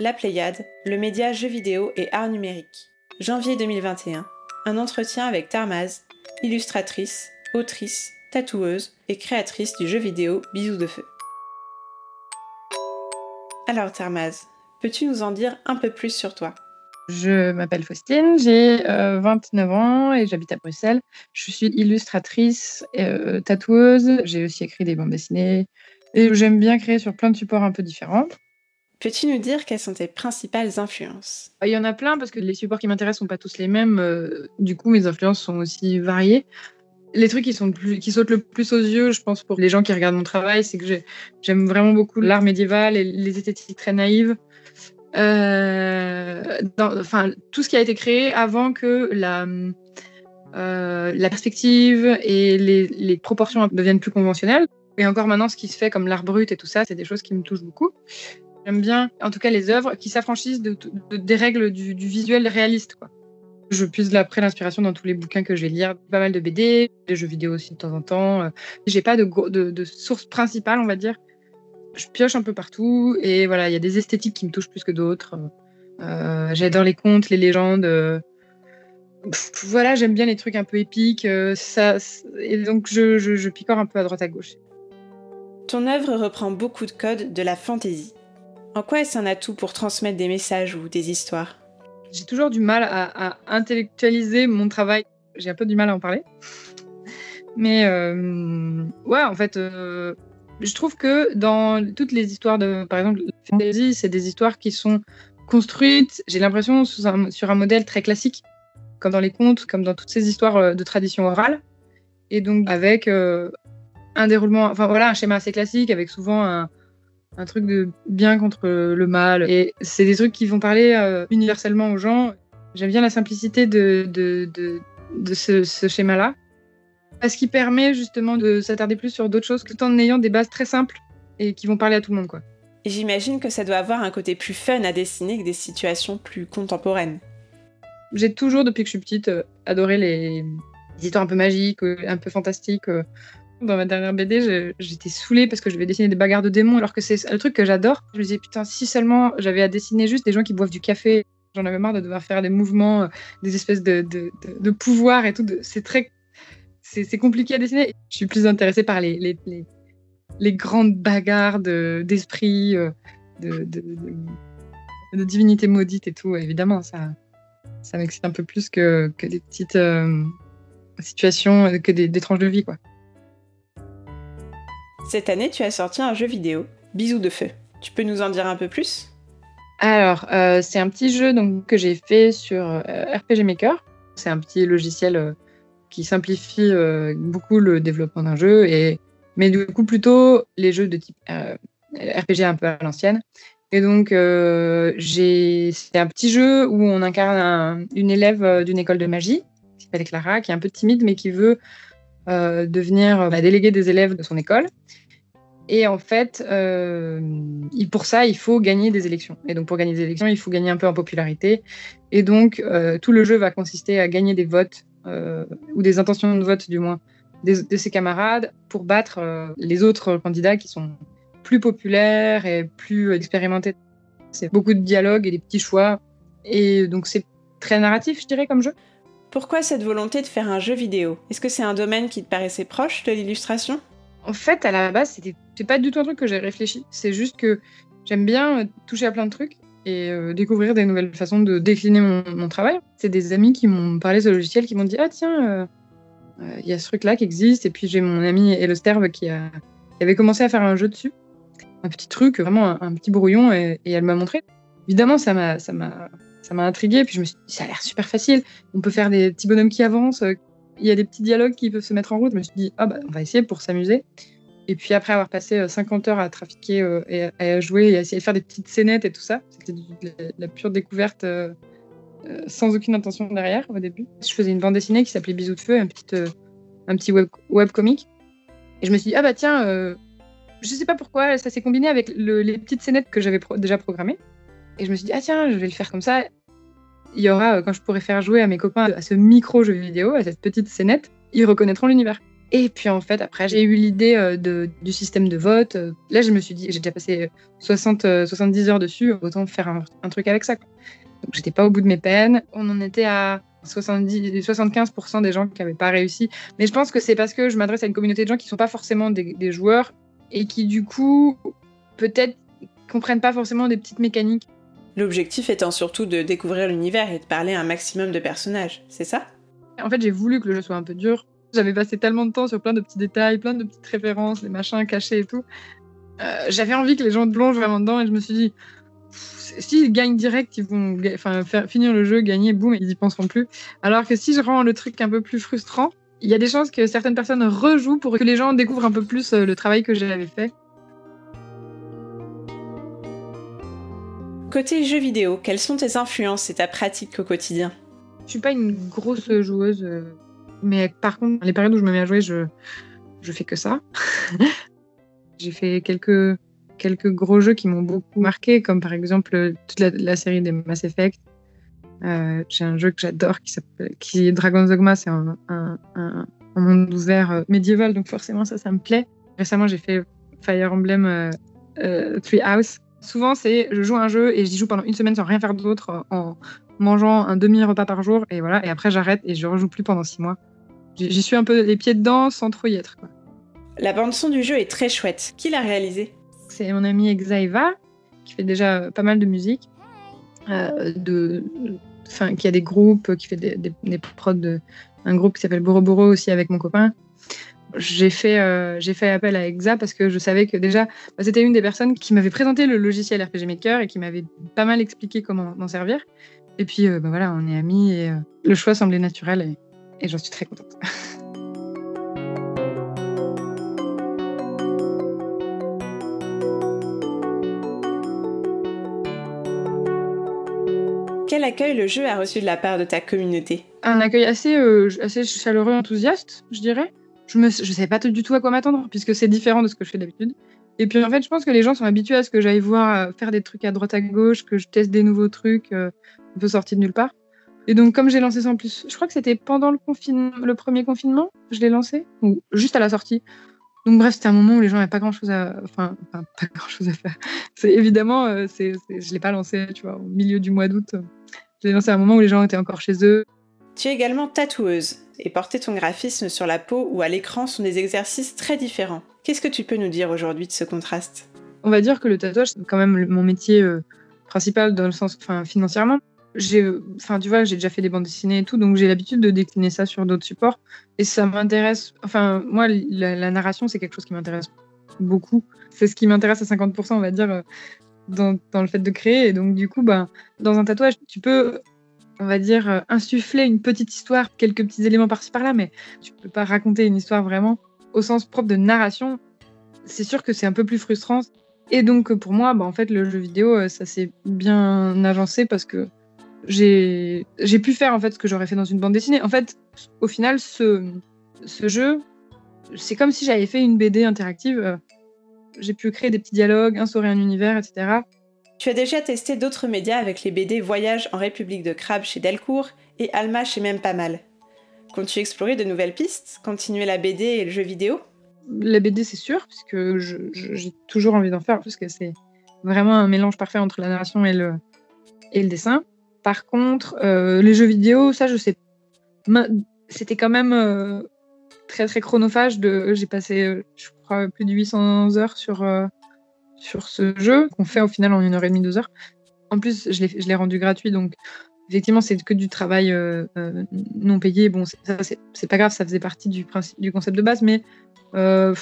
La Pléiade, le média jeux vidéo et art numérique. Janvier 2021. Un entretien avec Tarmaz, illustratrice, autrice, tatoueuse et créatrice du jeu vidéo Bisous de Feu. Alors Tarmaz, peux-tu nous en dire un peu plus sur toi? Je m'appelle Faustine, j'ai 29 ans et j'habite à Bruxelles. Je suis illustratrice, et, tatoueuse, j'ai aussi écrit des bandes dessinées et j'aime bien créer sur plein de supports un peu différents. Peux-tu nous dire quelles sont tes principales influences? Il y en a plein parce que les supports qui m'intéressent sont pas tous les mêmes. du coup, mes influences sont aussi variées. Les trucs qui, sautent le plus aux yeux, je pense, pour les gens qui regardent mon travail, c'est que j'aime vraiment beaucoup l'art médiéval et les esthétiques très naïves. Euh, enfin, tout ce qui a été créé avant que la, euh, la perspective et les, les, proportions deviennent plus conventionnelles. Et encore maintenant, ce qui se fait comme l'art brut et tout ça, c'est des choses qui me touchent beaucoup. J'aime bien, en tout cas, les œuvres qui s'affranchissent de, des règles du, visuel réaliste. Quoi. Je puise après l'inspiration dans tous les bouquins que je vais lire, pas mal de BD, des jeux vidéo aussi de temps en temps. J'ai pas de, source principale, on va dire. Je pioche un peu partout et voilà, il y a des esthétiques qui me touchent plus que d'autres. Euh, J'adore les contes, les légendes. voilà, j'aime bien les trucs un peu épiques. et donc je picore un peu à droite à gauche. Ton œuvre reprend beaucoup de codes de la fantaisie. En quoi est-ce un atout pour transmettre des messages ou des histoires? J'ai toujours du mal à, intellectualiser mon travail. J'ai un peu du mal à en parler. Mais euh, ouais, en fait, euh, je trouve que dans toutes les histoires de, par exemple, la fantasy, c'est des histoires qui sont construites, j'ai l'impression, sur un modèle très classique, comme dans les contes, comme dans toutes ces histoires euh, de tradition orale. Et donc, avec un déroulement, enfin voilà, un schéma assez classique, avec souvent un, un truc de bien contre le mal. Et c'est des trucs qui vont parler euh, universellement aux gens. J'aime bien la simplicité de, de, de, de ce, ce schéma-là. Parce qu'il permet justement de s'attarder plus sur d'autres choses tout en ayant des bases très simples et qui vont parler à tout le monde. quoi. J'imagine que ça doit avoir un côté plus fun à dessiner que des situations plus contemporaines. J'ai toujours, depuis que je suis petite, euh, adoré les, les histoires un peu magiques, euh, un peu fantastiques. Dans ma dernière BD, j'étais saoulée parce que je vais dessiner des bagarres de démons alors que c'est le truc que j'adore. Je me disais, putain, si seulement j'avais à dessiner juste des gens qui boivent du café. J'en avais marre de devoir faire des mouvements, euh, des espèces de, de, de, pouvoirs et tout. C'est très. C'est compliqué à dessiner. Je suis plus intéressée par les, les, les, grandes bagarres d'esprit, euh, de, de, divinités maudites et tout. Évidemment, ça, ça m'excite un peu plus que, que des petites euh, situations, que des, des tranches de vie, quoi. Cette année, tu as sorti un jeu vidéo, Bisous de feu. Tu peux nous en dire un peu plus? Alors, euh, c'est un petit jeu donc, que j'ai fait sur euh, RPG Maker. C'est un petit logiciel euh, qui simplifie beaucoup le développement d'un jeu, et... mais du coup plutôt les jeux de type RPG un peu à l'ancienne. Et donc, c'est un petit jeu où on incarne une élève d'une école de magie, qui s'appelle Clara, qui est un peu timide, mais qui veut euh, devenir bah, délégué des élèves de son école. Et en fait, euh, pour ça, il faut gagner des élections. Et donc, pour gagner des élections, il faut gagner un peu en popularité. Et donc, euh, tout le jeu va consister à gagner des votes, ou des intentions de vote du moins, de ses camarades pour battre les autres candidats qui sont plus populaires et plus expérimentés. C'est beaucoup de dialogues et des petits choix. Et donc, c'est très narratif, je dirais, comme jeu. Pourquoi cette volonté de faire un jeu vidéo? Est-ce que c'est un domaine qui te paraissait proche de l'illustration? En fait, à la base, c'est pas du tout un truc que j'ai réfléchi. C'est juste que j'aime bien euh, toucher à plein de trucs et euh, découvrir des nouvelles façons de décliner mon, travail. C'est des amis qui m'ont parlé de ce logiciel, qui m'ont dit ah tiens, euh, il y a ce truc-là qui existe. Et puis j'ai mon ami Elosterve qui, qui avait commencé à faire un jeu dessus, un petit truc, vraiment un, petit brouillon, et, et elle m'a montré. Évidemment, ça m'a ça m'a intrigué. Puis je me suis dit, ça a l'air super facile. On peut faire des petits bonhommes qui avancent. Il y a des petits dialogues qui peuvent se mettre en route. Je me suis dit, ah bah, on va essayer pour s'amuser. Et puis après avoir passé 50 euh, heures à trafiquer euh, et à jouer et à essayer de faire des petites scénettes et tout ça, c'était la, pure découverte euh, sans aucune intention derrière au début. Je faisais une bande dessinée qui s'appelait Bisous de feu, un petit, un petit web, web comic. Et je me suis dit, ah bah tiens, je sais pas pourquoi, ça s'est combiné avec les petites scénettes que j'avais déjà programmées. Et je me suis dit, ah tiens, je vais le faire comme ça. Il y aura, euh, quand je pourrai faire jouer à mes copains à ce micro jeu vidéo, à cette petite scénette, ils reconnaîtront l'univers. Et puis en fait, après, j'ai eu l'idée euh, du système de vote. Là, je me suis dit, j'ai déjà passé 60, 70 heures dessus, autant faire un, truc avec ça. Donc j'étais pas au bout de mes peines. On en était à 70, 75% des gens qui n'avaient pas réussi. Mais je pense que c'est parce que je m'adresse à une communauté de gens qui sont pas forcément des, des joueurs et qui du coup, peut-être comprennent pas forcément des petites mécaniques. L'objectif étant surtout de découvrir l'univers et de parler à un maximum de personnages, c'est ça? En fait, j'ai voulu que le jeu soit un peu dur. J'avais passé tellement de temps sur plein de petits détails, plein de petites références, les machins cachés et tout. Euh, j'avais envie que les gens plongent vraiment dedans et je me suis dit, s'ils gagnent direct, ils vont enfin, finir le jeu, gagner, boum, ils y penseront plus. Alors que si je rends le truc un peu plus frustrant, il y a des chances que certaines personnes rejouent pour que les gens découvrent un peu plus euh, le travail que j'avais fait. Côté jeux vidéo, quelles sont tes influences et ta pratique au quotidien? Je suis pas une grosse joueuse, euh, mais par contre, les périodes où je me mets à jouer, je, je fais que ça. J'ai fait quelques, quelques gros jeux qui m'ont beaucoup marqué, comme par exemple toute la, série des Mass Effect. Euh, j'ai un jeu que j'adore qui qui est Dragon's Dogma, c'est un, un, monde ouvert euh, médiéval, donc forcément ça, ça me plaît. Récemment, j'ai fait Fire Emblem Three House, Souvent, c'est je joue un jeu et j'y joue pendant une semaine sans rien faire d'autre euh, en mangeant un demi-repas par jour et voilà. Et après, j'arrête et je rejoue plus pendant six mois. J'y suis un peu les pieds dedans sans trop y être. La bande-son du jeu est très chouette. Qui l'a réalisé C'est mon ami Exaiva qui fait déjà pas mal de musique. Euh, de, enfin, qui a des groupes, qui fait des, des, prods de un groupe qui s'appelle Boroboro aussi avec mon copain j'ai fait, euh, j'ai fait appel à Exa parce que je savais que déjà, bah, c'était une des personnes qui m'avait présenté le logiciel RPG Maker et qui m'avait pas mal expliqué comment m'en servir. Et puis, euh, bah, voilà, on est amis et euh, le choix semblait naturel et, et j'en suis très contente. Quel accueil le jeu a reçu de la part de ta communauté? Un accueil assez, assez chaleureux, enthousiaste, je dirais je ne savais pas du tout à quoi m'attendre, puisque c'est différent de ce que je fais d'habitude. Et puis en fait, je pense que les gens sont habitués à ce que j'aille voir euh, faire des trucs à droite à gauche, que je teste des nouveaux trucs euh, un peu sortis de nulle part. Et donc, comme j'ai lancé ça en plus, je crois que c'était pendant le, le premier confinement, je l'ai lancé, ou juste à la sortie. Donc bref, c'était un moment où les gens n'avaient pas grand chose à, pas grand chose à faire. C'est évidemment, euh, c'est, je l'ai pas lancé, tu au milieu du mois d'août. Je l'ai lancé à un moment où les gens étaient encore chez eux. Tu es également tatoueuse et porter ton graphisme sur la peau ou à l'écran sont des exercices très différents. Qu'est-ce que tu peux nous dire aujourd'hui de ce contraste? On va dire que le tatouage, c'est quand même mon métier euh, principal dans le sens, enfin, financièrement. J'ai, enfin, tu vois, j'ai déjà fait des bandes dessinées et tout, donc j'ai l'habitude de décliner ça sur d'autres supports. Et ça m'intéresse, enfin, moi, la, narration, c'est quelque chose qui m'intéresse beaucoup. C'est ce qui m'intéresse à 50%, on va dire, euh, dans, dans, le fait de créer. Et donc, du coup, ben, dans un tatouage, tu peux on va dire, euh, insuffler une petite histoire, quelques petits éléments par-ci par-là, mais tu peux pas raconter une histoire vraiment au sens propre de narration. C'est sûr que c'est un peu plus frustrant. Et donc pour moi, bah, en fait, le jeu vidéo, euh, ça s'est bien avancé parce que j'ai pu faire en fait ce que j'aurais fait dans une bande dessinée. En fait, au final, ce, ce jeu, c'est comme si j'avais fait une BD interactive. Euh, j'ai pu créer des petits dialogues, instaurer un univers, etc. Tu as déjà testé d'autres médias avec les BD Voyage en République de Crabe chez Delcourt et Alma chez Même Pas Mal. Comptes-tu explorer de nouvelles pistes, continuer la BD et le jeu vidéo? La BD, c'est sûr, puisque j'ai toujours envie d'en faire, parce que c'est vraiment un mélange parfait entre la narration et le, et le dessin. Par contre, euh, les jeux vidéo, ça, je sais. C'était quand même euh, très, très chronophage. J'ai passé, euh, je crois, plus de 800 heures sur sur ce jeu qu'on fait au final en une heure et demie, deux heures. En plus, je l'ai rendu gratuit, donc effectivement, c'est que du travail euh, euh, non payé. Bon, c'est pas grave, ça faisait partie du, principe, du concept de base, mais euh,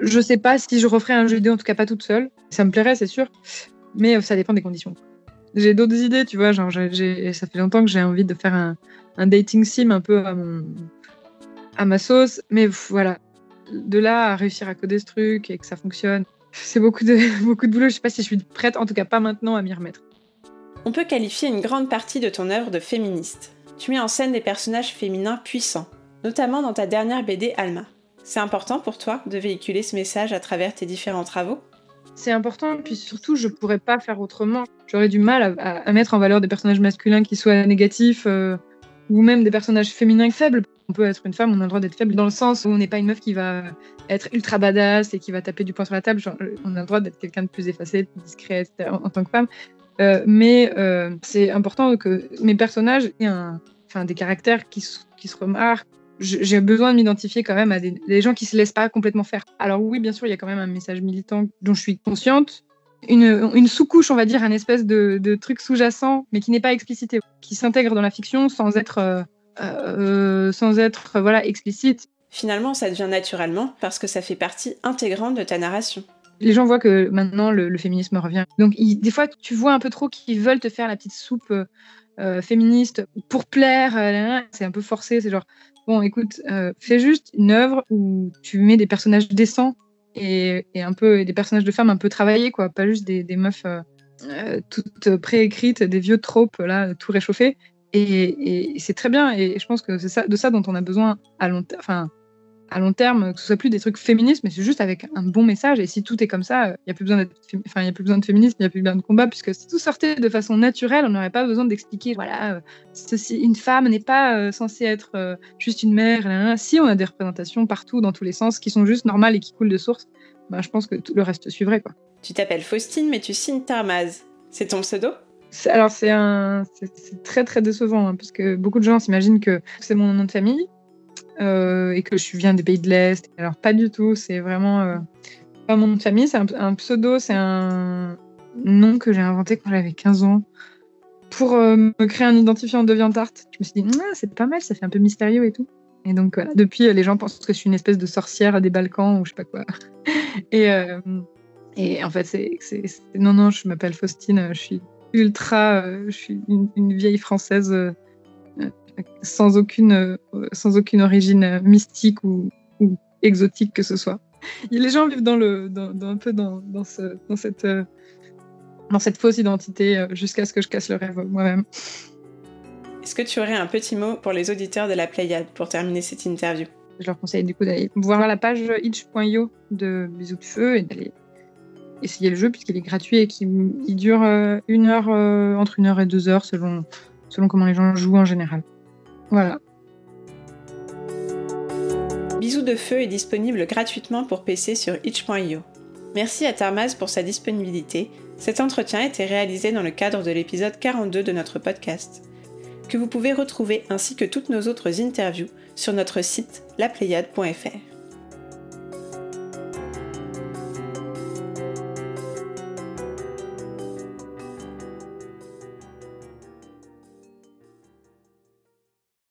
je sais pas si je referais un jeu vidéo, en tout cas pas toute seule. Ça me plairait, c'est sûr, mais ça dépend des conditions. J'ai d'autres idées, tu vois, genre, ça fait longtemps que j'ai envie de faire un, dating sim un peu à ma sauce, mais voilà. De là à réussir à coder ce truc et que ça fonctionne, c'est beaucoup de, beaucoup de boulot. Je sais pas si je suis prête, en tout cas pas maintenant, à m'y remettre. On peut qualifier une grande partie de ton œuvre de féministe. Tu mets en scène des personnages féminins puissants, notamment dans ta dernière BD Alma. C'est important pour toi de véhiculer ce message à travers tes différents travaux? C'est important, puis surtout, je pourrais pas faire autrement. J'aurais du mal à, mettre en valeur des personnages masculins qui soient négatifs euh, ou même des personnages féminins faibles. On peut être une femme, on a le droit d'être faible dans le sens où on n'est pas une meuf qui va être ultra badass et qui va taper du poing sur la table. Genre, on a le droit d'être quelqu'un de plus effacé, discret en, en, tant que femme. Euh, mais euh, c'est important que mes personnages aient enfin, des caractères qui, se remarquent. J'ai besoin de m'identifier quand même à des, gens qui se laissent pas complètement faire. Alors oui, bien sûr, il y a quand même un message militant dont je suis consciente. Une, une sous-couche, on va dire, un espèce de, de truc sous-jacent, mais qui n'est pas explicité, qui s'intègre dans la fiction sans être, euh, euh, sans être voilà, explicite. Finalement, ça devient naturellement parce que ça fait partie intégrante de ta narration les gens voient que maintenant le, le féminisme revient. Donc il, des fois, tu vois un peu trop qu'ils veulent te faire la petite soupe euh, féministe pour plaire. Euh, c'est un peu forcé. C'est genre, bon, écoute, euh, fais juste une œuvre où tu mets des personnages décents et, et un peu des personnages de femmes un peu travaillés, quoi. Pas juste des, des meufs toutes préécrites, des vieux tropes là, tout réchauffés. Et, c'est très bien. Et je pense que c'est de ça dont on a besoin à long. Enfin, à long terme, que ce soit plus des trucs féministes, mais c'est juste avec un bon message. Et si tout est comme ça, il n'y a plus besoin enfin, y a plus besoin de féminisme, il n'y a plus besoin de combat, puisque si tout sortait de façon naturelle, on n'aurait pas besoin d'expliquer, voilà, euh, ceci, une femme n'est pas euh, censée être euh, juste une mère. Si on a des représentations partout, dans tous les sens, qui sont juste normales et qui coulent de source, ben, je pense que tout le reste suivrait, quoi. Tu t'appelles Faustine, mais tu signes Tarmaz. C'est ton pseudo? Alors c'est un, très très décevant hein, parce que beaucoup de gens s'imaginent que c'est mon nom de famille, euh, et que je viens des pays de l'Est. Alors, pas du tout, c'est vraiment euh, pas mon nom de famille, c'est un, pseudo, c'est un nom que j'ai inventé quand j'avais 15 ans pour euh, me créer un identifiant de tarte. Je me suis dit, ah, c'est pas mal, ça fait un peu mystérieux et tout. Et donc, voilà, depuis, les gens pensent que je suis une espèce de sorcière des Balkans ou je sais pas quoi. et en fait, c'est non, non, je m'appelle Faustine, je suis ultra, je suis une, une vieille française sans aucune, euh, sans aucune origine mystique ou, ou, exotique que ce soit. les gens vivent dans le, dans, dans un peu dans, dans, ce, dans, cette, euh, dans cette fausse identité euh, jusqu'à ce que je casse le rêve moi-même. Est-ce que tu aurais un petit mot pour les auditeurs de la Pléiade pour terminer cette interview? Je leur conseille du coup d'aller voir la page itch.io de Bisous de Feu et d'aller essayer le jeu puisqu'il est gratuit et qu'il dure une heure, entre une heure et deux heures selon, selon comment les gens jouent en général. Voilà. Bisous de feu est disponible gratuitement pour PC sur itch.io. Merci à Tarmaz pour sa disponibilité. Cet entretien a été réalisé dans le cadre de l'épisode 42 de notre podcast, que vous pouvez retrouver ainsi que toutes nos autres interviews sur notre site lapléiade.fr.